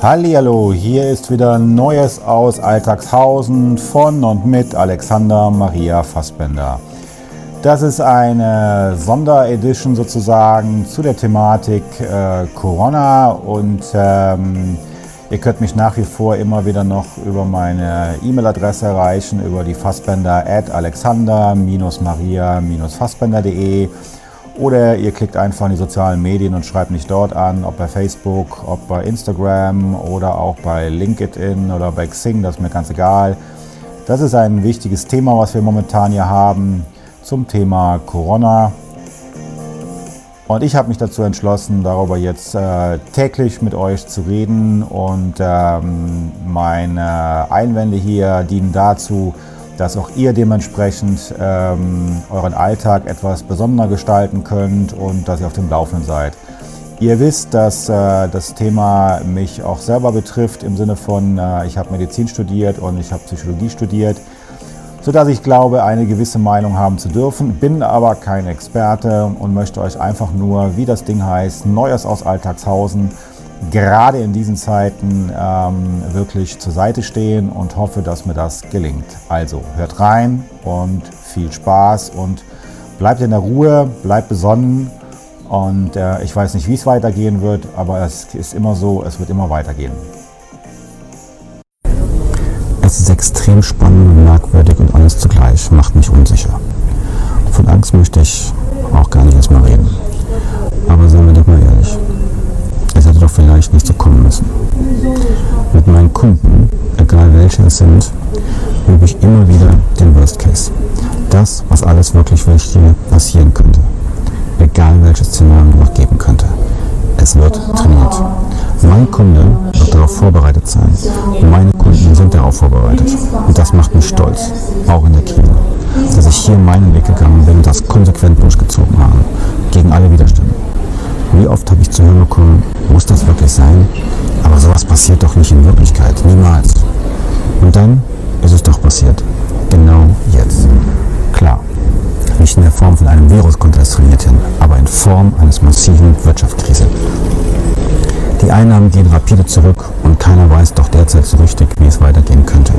Hallihallo, hier ist wieder Neues aus Alltagshausen von und mit Alexander Maria Fassbender. Das ist eine Sonderedition sozusagen zu der Thematik äh, Corona und ähm, ihr könnt mich nach wie vor immer wieder noch über meine E-Mail-Adresse erreichen, über die Fassbender at alexander-maria-fassbender.de oder ihr klickt einfach in die sozialen Medien und schreibt mich dort an, ob bei Facebook, ob bei Instagram oder auch bei LinkedIn oder bei Xing, das ist mir ganz egal. Das ist ein wichtiges Thema, was wir momentan hier haben zum Thema Corona. Und ich habe mich dazu entschlossen, darüber jetzt äh, täglich mit euch zu reden. Und ähm, meine Einwände hier dienen dazu, dass auch ihr dementsprechend ähm, euren Alltag etwas besonderer gestalten könnt und dass ihr auf dem Laufenden seid. Ihr wisst, dass äh, das Thema mich auch selber betrifft im Sinne von, äh, ich habe Medizin studiert und ich habe Psychologie studiert, sodass ich glaube, eine gewisse Meinung haben zu dürfen, bin aber kein Experte und möchte euch einfach nur, wie das Ding heißt, Neues aus Alltagshausen gerade in diesen Zeiten ähm, wirklich zur Seite stehen und hoffe, dass mir das gelingt. Also hört rein und viel Spaß und bleibt in der Ruhe, bleibt besonnen und äh, ich weiß nicht, wie es weitergehen wird, aber es ist immer so, es wird immer weitergehen. Ist extrem spannend, merkwürdig und alles zugleich macht mich unsicher. Von Angst möchte ich auch gar nicht erstmal reden. Aber seien wir doch mal ehrlich, es hätte doch vielleicht nicht so kommen müssen. Mit meinen Kunden, egal welche es sind, übe ich immer wieder den Worst Case. Das, was alles wirklich Wichtige passieren könnte. Egal welches Szenario noch geben könnte. Es wird trainiert. Mein Kunde wird darauf vorbereitet sein. Und meine Kunden sind darauf vorbereitet. Und das macht mich stolz, auch in der Krise, dass ich hier meinen Weg gegangen bin und das konsequent durchgezogen habe, gegen alle Widerstände. Wie oft habe ich zu hören bekommen, muss das wirklich sein? Aber sowas passiert doch nicht in Wirklichkeit, niemals. Und dann ist es doch passiert. Genau jetzt. Klar, nicht in der Form von einem Virus konnte es trainiert hin, aber in Form eines massiven Wirtschaftskrise. Einnahmen gehen rapide zurück und keiner weiß doch derzeit so richtig, wie es weitergehen könnte.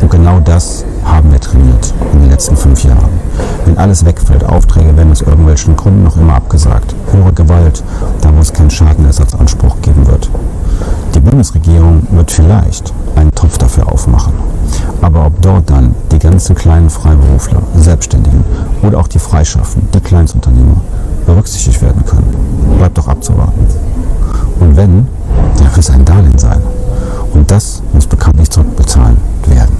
Und genau das haben wir trainiert in den letzten fünf Jahren. Wenn alles wegfällt, Aufträge werden aus irgendwelchen Gründen noch immer abgesagt. Höhere Gewalt, da wo es keinen Schadenersatzanspruch geben wird. Die Bundesregierung wird vielleicht einen Topf dafür aufmachen. Aber ob dort dann die ganzen kleinen Freiberufler, Selbstständigen oder auch die Freischaffenden, die Kleinstunternehmer berücksichtigt werden können, bleibt doch abzuwarten. Und wenn, dann wird es ein Darlehen sein. Und das muss bekanntlich zurückbezahlt werden.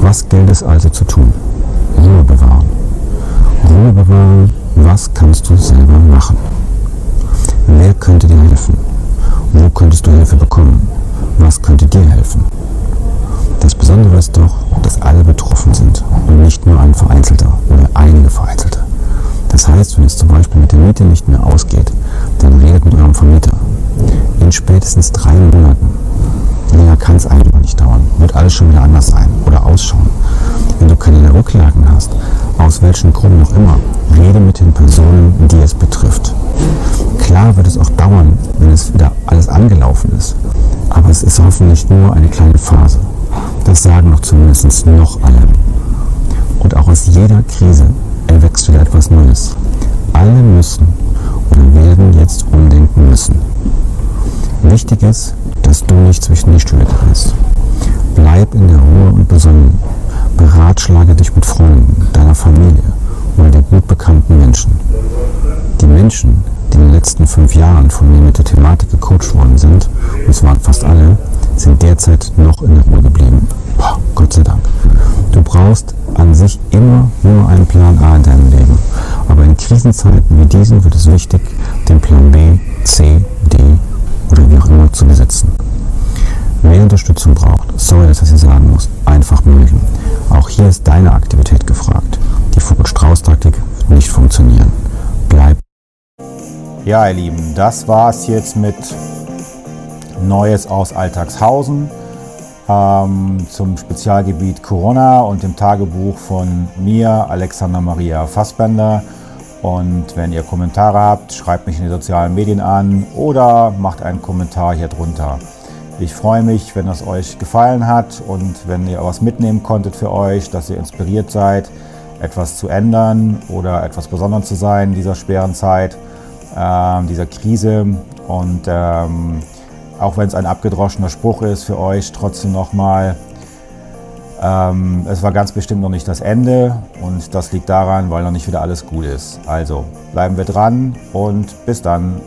Was gilt es also zu tun? Ruhe bewahren. Ruhe bewahren, was kannst du selber machen? Wer könnte dir helfen? Wo könntest du Hilfe bekommen? Was könnte dir helfen? Das Besondere ist doch, dass alle betroffen sind und nicht nur ein Vereinzelter oder einige Vereinzelte. Das heißt, wenn es zum Beispiel mit der Miete nicht mehr ausgeht, dann redet mit eurem Vermieter. In spätestens drei Monaten, länger kann es einfach nicht dauern, wird alles schon wieder anders sein oder ausschauen. Wenn du keine Rücklagen hast, aus welchen Gründen auch immer, rede mit den Personen, die es betrifft. Klar wird es auch dauern, wenn es wieder alles angelaufen ist, aber es ist hoffentlich nur eine kleine Phase. Das sagen doch zumindest noch alle. Und auch aus jeder Krise müssen. Wichtig ist, dass du nicht zwischen die Stühle trittst. Bleib in der Ruhe und besonnen. Beratschlage dich mit Freunden, deiner Familie oder den gut bekannten Menschen. Die Menschen, die in den letzten fünf Jahren von mir mit der Thematik gecoacht worden sind, und es waren fast alle, sind derzeit noch in der Ruhe geblieben. Boah, Gott sei Dank. Du brauchst an sich immer nur einen Plan A in deinem Leben. Aber in Krisenzeiten wie diesen wird es wichtig, den Plan B, C, D oder wie auch immer zu besitzen. Wer Unterstützung braucht, sorry, dass ich hier sagen muss, einfach melden. Auch hier ist deine Aktivität gefragt. Die Vogel-Strauß-Taktik nicht funktionieren. Bleib. Ja, ihr Lieben, das war's jetzt mit Neues aus Alltagshausen. ähm, zum Spezialgebiet Corona und dem Tagebuch von mir, Alexander Maria Fassbender. Und wenn ihr Kommentare habt, schreibt mich in die sozialen Medien an oder macht einen Kommentar hier drunter. Ich freue mich, wenn es euch gefallen hat und wenn ihr was mitnehmen konntet für euch, dass ihr inspiriert seid, etwas zu ändern oder etwas Besonderes zu sein in dieser schweren Zeit, äh, dieser Krise. Und ähm, auch wenn es ein abgedroschener Spruch ist für euch, trotzdem nochmal, ähm, es war ganz bestimmt noch nicht das Ende und das liegt daran, weil noch nicht wieder alles gut ist. Also bleiben wir dran und bis dann.